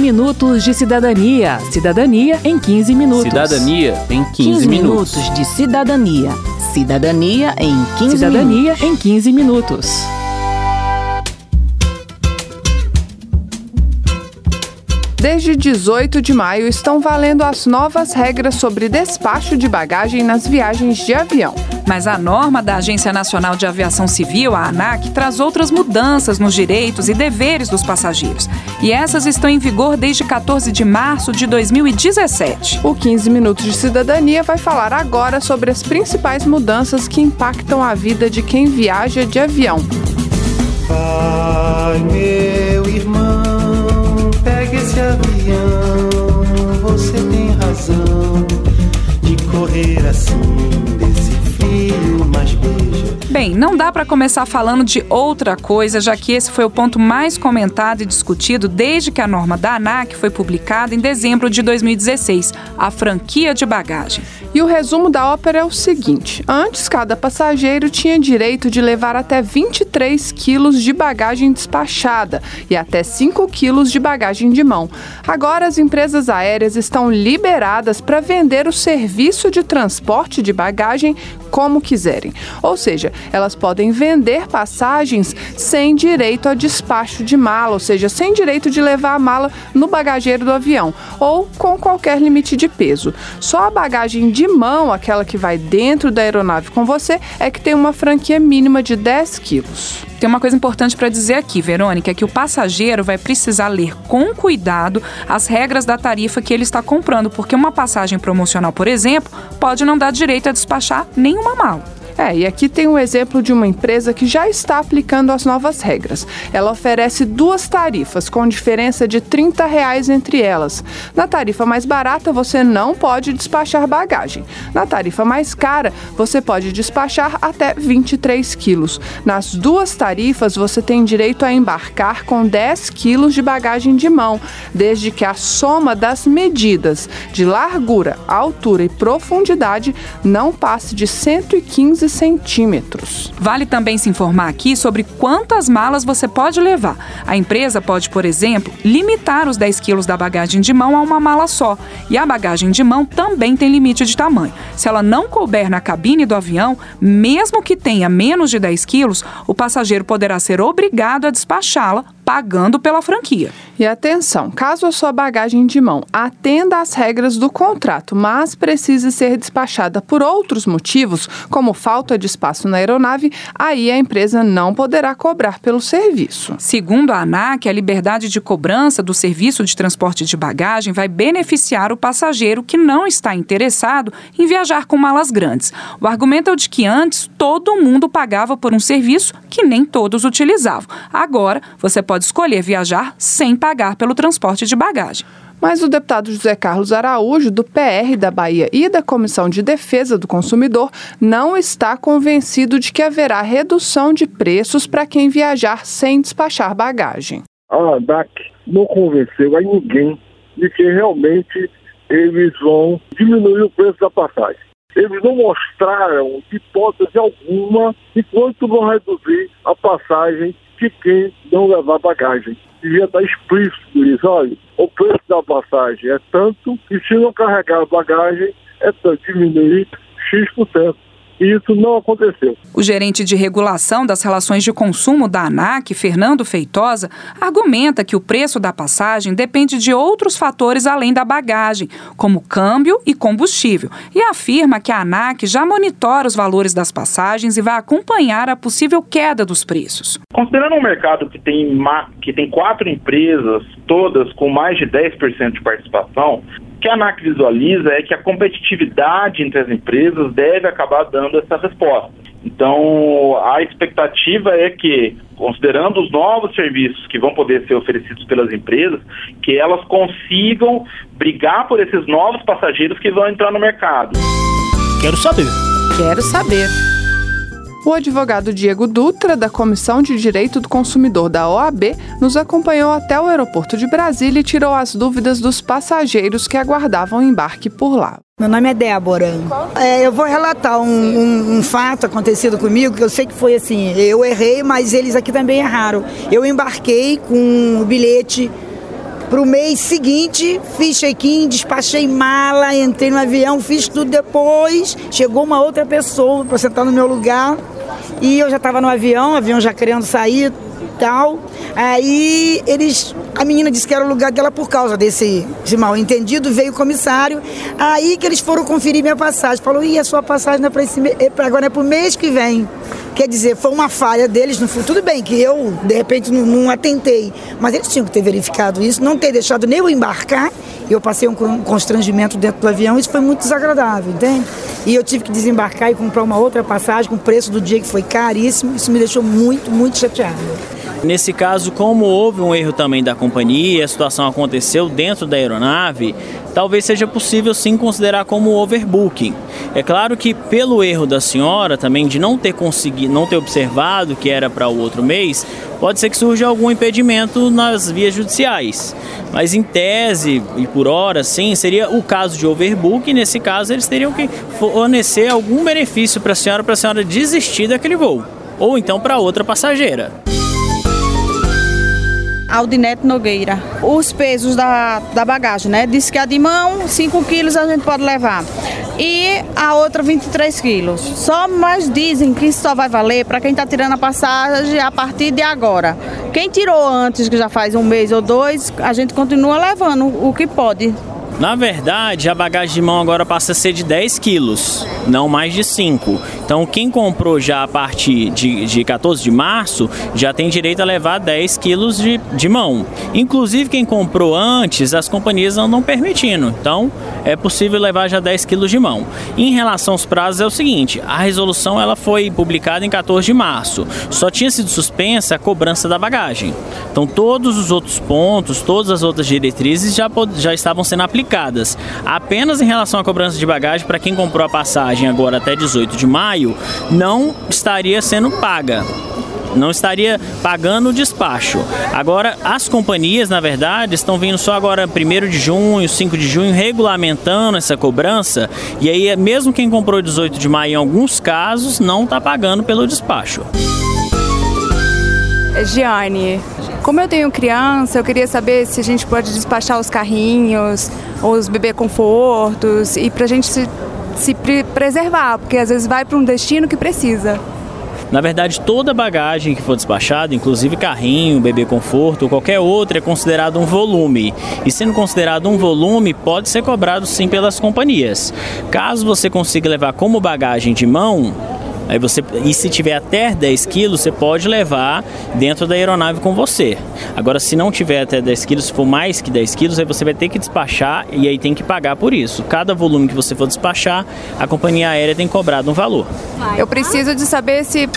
minutos de cidadania. Cidadania em 15 minutos. Cidadania em 15, 15 minutos de cidadania. Cidadania em 15 Cidadania em 15 minutos. Desde 18 de maio estão valendo as novas regras sobre despacho de bagagem nas viagens de avião. Mas a norma da Agência Nacional de Aviação Civil, a ANAC, traz outras mudanças nos direitos e deveres dos passageiros. E essas estão em vigor desde 14 de março de 2017. O 15 Minutos de Cidadania vai falar agora sobre as principais mudanças que impactam a vida de quem viaja de avião. Ai, meu irmão, pegue esse avião. Você tem razão de correr assim Bem, não dá para começar falando de outra coisa, já que esse foi o ponto mais comentado e discutido desde que a norma da ANAC foi publicada em dezembro de 2016, a franquia de bagagem. E o resumo da ópera é o seguinte: antes, cada passageiro tinha direito de levar até 23 quilos de bagagem despachada e até 5 quilos de bagagem de mão. Agora, as empresas aéreas estão liberadas para vender o serviço de transporte de bagagem como quiserem. Ou seja, elas podem vender passagens sem direito a despacho de mala, ou seja, sem direito de levar a mala no bagageiro do avião, ou com qualquer limite de peso. Só a bagagem de mão, aquela que vai dentro da aeronave com você, é que tem uma franquia mínima de 10 quilos. Tem uma coisa importante para dizer aqui, Verônica, é que o passageiro vai precisar ler com cuidado as regras da tarifa que ele está comprando, porque uma passagem promocional, por exemplo, pode não dar direito a despachar nenhuma mala. É, e aqui tem um exemplo de uma empresa que já está aplicando as novas regras. Ela oferece duas tarifas, com diferença de 30 reais entre elas. Na tarifa mais barata, você não pode despachar bagagem. Na tarifa mais cara, você pode despachar até 23 quilos. Nas duas tarifas, você tem direito a embarcar com 10 quilos de bagagem de mão, desde que a soma das medidas de largura, altura e profundidade não passe de 115 centímetros. Vale também se informar aqui sobre quantas malas você pode levar. A empresa pode, por exemplo, limitar os 10 quilos da bagagem de mão a uma mala só. E a bagagem de mão também tem limite de tamanho. Se ela não couber na cabine do avião, mesmo que tenha menos de 10 quilos, o passageiro poderá ser obrigado a despachá-la pagando pela franquia. E atenção, caso a sua bagagem de mão atenda às regras do contrato, mas precise ser despachada por outros motivos, como falta de espaço na aeronave, aí a empresa não poderá cobrar pelo serviço. Segundo a ANAC, a liberdade de cobrança do serviço de transporte de bagagem vai beneficiar o passageiro que não está interessado em viajar com malas grandes. O argumento é o de que antes todo mundo pagava por um serviço que nem todos utilizavam. Agora, você pode escolher viajar sem pagar pelo transporte de bagagem. Mas o deputado José Carlos Araújo, do PR da Bahia e da Comissão de Defesa do Consumidor, não está convencido de que haverá redução de preços para quem viajar sem despachar bagagem. A ANAC não convenceu a ninguém de que realmente eles vão diminuir o preço da passagem. Eles não mostraram hipótese alguma de quanto vão reduzir a passagem de quem não levar bagagem. Devia estar explícito isso. Olha, o preço da passagem é tanto e se não carregar bagagem é tanto, diminuir X%. E isso não aconteceu. O gerente de regulação das relações de consumo da ANAC, Fernando Feitosa, argumenta que o preço da passagem depende de outros fatores além da bagagem, como câmbio e combustível, e afirma que a ANAC já monitora os valores das passagens e vai acompanhar a possível queda dos preços. Considerando um mercado que tem, que tem quatro empresas, todas com mais de 10% de participação, que a ANAC visualiza é que a competitividade entre as empresas deve acabar dando essa resposta. Então, a expectativa é que, considerando os novos serviços que vão poder ser oferecidos pelas empresas, que elas consigam brigar por esses novos passageiros que vão entrar no mercado. Quero saber. Quero saber. O advogado Diego Dutra, da Comissão de Direito do Consumidor da OAB, nos acompanhou até o aeroporto de Brasília e tirou as dúvidas dos passageiros que aguardavam o embarque por lá. Meu nome é Débora. É, eu vou relatar um, um, um, fato acontecido comigo, que eu sei que foi assim, eu errei, mas eles aqui também erraram. Eu embarquei com o bilhete Pro mês seguinte, fiz check-in, despachei mala, entrei no avião, fiz tudo depois. Chegou uma outra pessoa para sentar no meu lugar. E eu já estava no avião, o avião já querendo sair tal. Aí eles. A menina disse que era o lugar dela por causa desse, desse mal entendido, veio o comissário. Aí que eles foram conferir minha passagem. Falou, ih, a sua passagem não é para esse é agora, é pro mês que vem. Quer dizer, foi uma falha deles no futuro. Tudo bem que eu, de repente, não, não atentei. Mas eles tinham que ter verificado isso, não ter deixado nem eu embarcar. Eu passei um con- constrangimento dentro do avião, isso foi muito desagradável, entende? E eu tive que desembarcar e comprar uma outra passagem com o preço do dia que foi caríssimo. Isso me deixou muito, muito chateada. Nesse caso, como houve um erro também da companhia, a situação aconteceu dentro da aeronave, talvez seja possível sim considerar como overbooking. É claro que pelo erro da senhora também de não ter conseguido, não ter observado que era para o outro mês, pode ser que surja algum impedimento nas vias judiciais. Mas em tese e por hora, sim, seria o caso de overbooking. Nesse caso, eles teriam que fornecer algum benefício para a senhora, para a senhora desistir daquele voo. Ou então para outra passageira. Aldinete Nogueira. Os pesos da, da bagagem, né? Diz que a de mão, 5 quilos a gente pode levar. E a outra, 23 quilos. Só, mas dizem que isso só vai valer para quem está tirando a passagem a partir de agora. Quem tirou antes, que já faz um mês ou dois, a gente continua levando o que pode. Na verdade, a bagagem de mão agora passa a ser de 10 quilos, não mais de 5. Então, quem comprou já a partir de, de 14 de março já tem direito a levar 10 quilos de, de mão. Inclusive, quem comprou antes, as companhias estão permitindo. Então, é possível levar já 10 quilos de mão. Em relação aos prazos, é o seguinte: a resolução ela foi publicada em 14 de março. Só tinha sido suspensa a cobrança da bagagem. Então, todos os outros pontos, todas as outras diretrizes já, já estavam sendo aplicadas. Apenas em relação à cobrança de bagagem, para quem comprou a passagem agora até 18 de maio, não estaria sendo paga. Não estaria pagando o despacho. Agora, as companhias, na verdade, estão vindo só agora 1 de junho, 5 de junho, regulamentando essa cobrança. E aí, mesmo quem comprou 18 de maio, em alguns casos, não está pagando pelo despacho. Giane, como eu tenho criança, eu queria saber se a gente pode despachar os carrinhos, os bebê confortos e pra gente se, se pre- preservar, porque às vezes vai para um destino que precisa. Na verdade, toda bagagem que for despachada, inclusive carrinho, bebê conforto ou qualquer outra, é considerado um volume. E sendo considerado um volume, pode ser cobrado sim pelas companhias. Caso você consiga levar como bagagem de mão, Aí você, e se tiver até 10 quilos, você pode levar dentro da aeronave com você. Agora, se não tiver até 10 quilos, se for mais que 10 quilos, aí você vai ter que despachar e aí tem que pagar por isso. Cada volume que você for despachar, a companhia aérea tem cobrado um valor. Eu preciso de saber se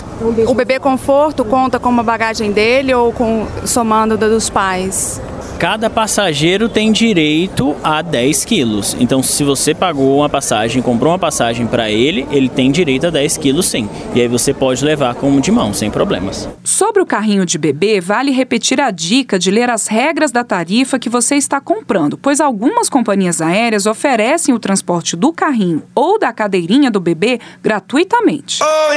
o bebê conforto conta com uma bagagem dele ou com somando dos pais. Cada passageiro tem direito a 10 quilos. Então, se você pagou uma passagem, comprou uma passagem para ele, ele tem direito a 10 quilos sim. E aí você pode levar como de mão, sem problemas. Sobre o carrinho de bebê, vale repetir a dica de ler as regras da tarifa que você está comprando, pois algumas companhias aéreas oferecem o transporte do carrinho ou da cadeirinha do bebê gratuitamente. Oh,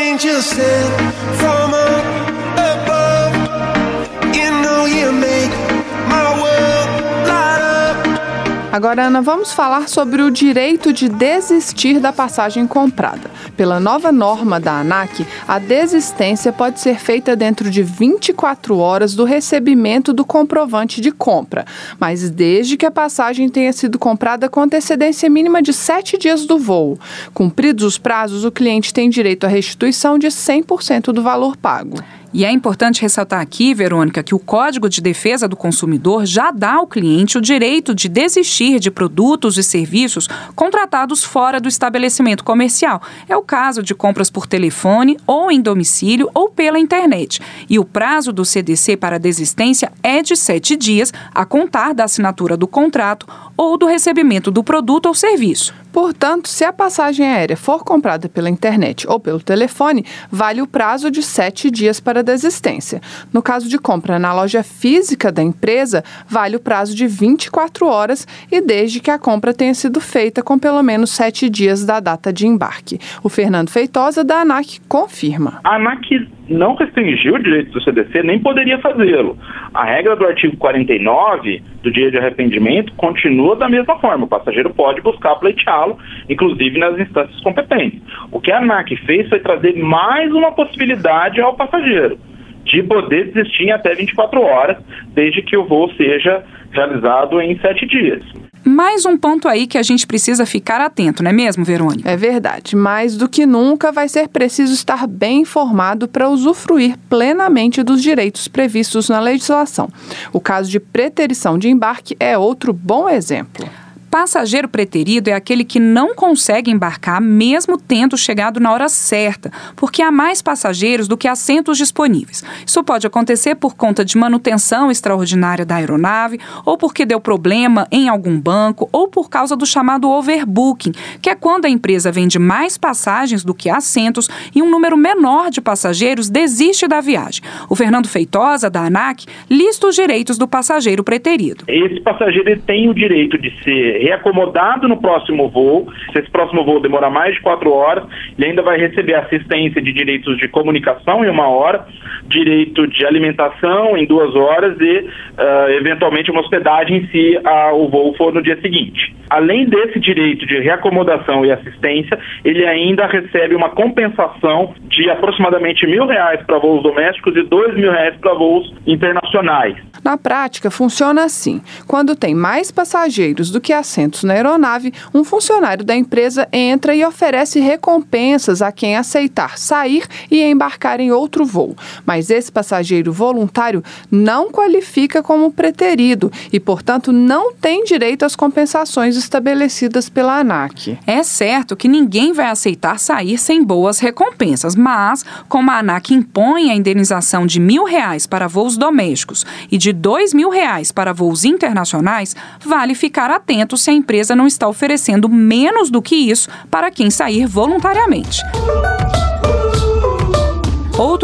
Agora, Ana, vamos falar sobre o direito de desistir da passagem comprada. Pela nova norma da ANAC, a desistência pode ser feita dentro de 24 horas do recebimento do comprovante de compra, mas desde que a passagem tenha sido comprada com antecedência mínima de 7 dias do voo. Cumpridos os prazos, o cliente tem direito à restituição de 100% do valor pago. E é importante ressaltar aqui, Verônica, que o Código de Defesa do Consumidor já dá ao cliente o direito de desistir de produtos e serviços contratados fora do estabelecimento comercial. É o caso de compras por telefone ou em domicílio ou pela internet. E o prazo do CDC para desistência é de sete dias, a contar da assinatura do contrato ou do recebimento do produto ou serviço. Portanto, se a passagem aérea for comprada pela internet ou pelo telefone, vale o prazo de sete dias para desistência. No caso de compra na loja física da empresa, vale o prazo de 24 horas e desde que a compra tenha sido feita com pelo menos sete dias da data de embarque. O Fernando Feitosa, da ANAC, confirma. A ANAC não restringiu o direito do CDC, nem poderia fazê-lo. A regra do artigo 49 do direito de arrependimento continua da mesma forma. O passageiro pode buscar pleiteá-lo, inclusive nas instâncias competentes. O que a ANAC fez foi trazer mais uma possibilidade ao passageiro de poder desistir em até 24 horas, desde que o voo seja realizado em sete dias. Mais um ponto aí que a gente precisa ficar atento, não é mesmo, Verônica? É verdade. Mais do que nunca vai ser preciso estar bem informado para usufruir plenamente dos direitos previstos na legislação. O caso de preterição de embarque é outro bom exemplo. Passageiro preterido é aquele que não consegue embarcar mesmo tendo chegado na hora certa, porque há mais passageiros do que assentos disponíveis. Isso pode acontecer por conta de manutenção extraordinária da aeronave, ou porque deu problema em algum banco, ou por causa do chamado overbooking, que é quando a empresa vende mais passagens do que assentos e um número menor de passageiros desiste da viagem. O Fernando Feitosa, da ANAC, lista os direitos do passageiro preterido. Esse passageiro tem o direito de ser reacomodado no próximo voo. Se esse próximo voo demorar mais de quatro horas, ele ainda vai receber assistência de direitos de comunicação em uma hora, direito de alimentação em duas horas e, uh, eventualmente, uma hospedagem se uh, o voo for no dia seguinte. Além desse direito de reacomodação e assistência, ele ainda recebe uma compensação de aproximadamente mil reais para voos domésticos e dois mil reais para voos internacionais. Na prática, funciona assim: quando tem mais passageiros do que assentos na aeronave, um funcionário da empresa entra e oferece recompensas a quem aceitar sair e embarcar em outro voo. Mas esse passageiro voluntário não qualifica como preterido e, portanto, não tem direito às compensações estabelecidas pela ANAC. É certo que ninguém vai aceitar sair sem boas recompensas, mas, como a ANAC impõe a indenização de mil reais para voos domésticos e de dois mil reais para voos internacionais, vale ficar atento se a empresa não está oferecendo menos do que isso para quem sair voluntariamente.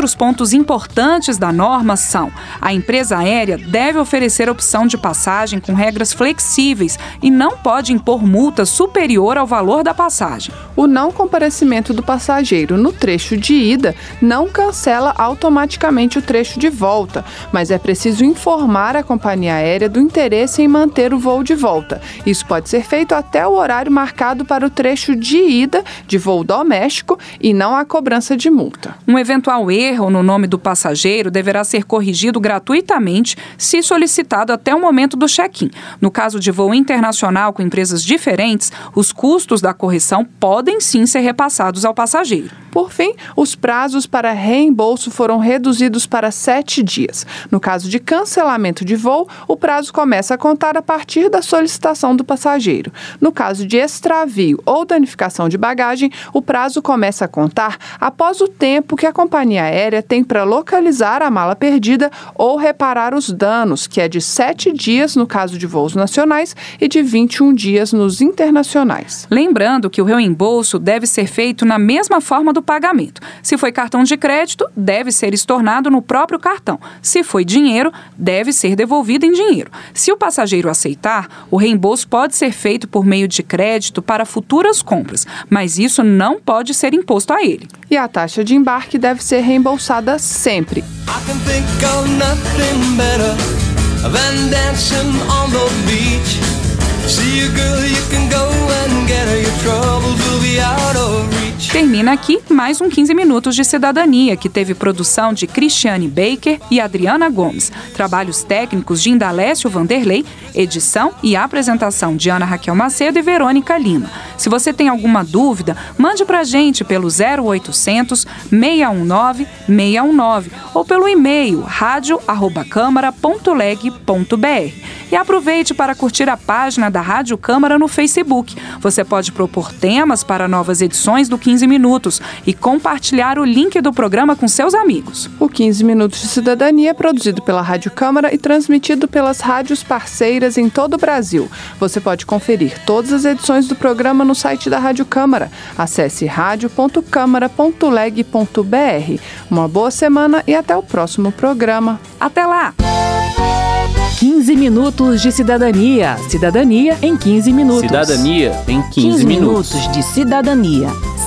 Outros pontos importantes da norma são: a empresa aérea deve oferecer opção de passagem com regras flexíveis e não pode impor multa superior ao valor da passagem. O não comparecimento do passageiro no trecho de ida não cancela automaticamente o trecho de volta, mas é preciso informar a companhia aérea do interesse em manter o voo de volta. Isso pode ser feito até o horário marcado para o trecho de ida de voo doméstico e não a cobrança de multa. Um eventual erro no nome do passageiro deverá ser corrigido gratuitamente se solicitado até o momento do check-in. No caso de voo internacional com empresas diferentes, os custos da correção podem sim ser repassados ao passageiro. Por fim, os prazos para reembolso foram reduzidos para sete dias. No caso de cancelamento de voo, o prazo começa a contar a partir da solicitação do passageiro. No caso de extravio ou danificação de bagagem, o prazo começa a contar após o tempo que a companhia aérea tem para localizar a mala perdida ou reparar os danos, que é de sete dias no caso de voos nacionais e de 21 dias nos internacionais. Lembrando que o reembolso deve ser feito na mesma forma do pagamento. Se foi cartão de crédito, deve ser estornado no próprio cartão. Se foi dinheiro, deve ser devolvido em dinheiro. Se o passageiro aceitar, o reembolso pode ser feito por meio de crédito para futuras compras, mas isso não pode ser imposto a ele. E a taxa de embarque deve ser reembolsada sempre. The beach. See a girl, you can go and get her. Your troubles will be out of reach. Termina aqui mais um 15 Minutos de Cidadania, que teve produção de Cristiane Baker e Adriana Gomes, trabalhos técnicos de Indalécio Vanderlei, edição e apresentação de Ana Raquel Macedo e Verônica Lima. Se você tem alguma dúvida, mande pra gente pelo 0800 619 619 ou pelo e-mail radio@câmara.leg.br. E aproveite para curtir a página da Rádio Câmara no Facebook. Você pode propor temas para novas edições do 15 Minutos e compartilhar o link do programa com seus amigos. O 15 Minutos de Cidadania é produzido pela Rádio Câmara e transmitido pelas rádios parceiras em todo o Brasil. Você pode conferir todas as edições do programa no site da Rádio Câmara. Acesse radio.câmara.leg.br. Uma boa semana e até o próximo programa. Até lá! 15 minutos de cidadania. Cidadania em 15 minutos. Cidadania em 15, 15 minutos. minutos de cidadania.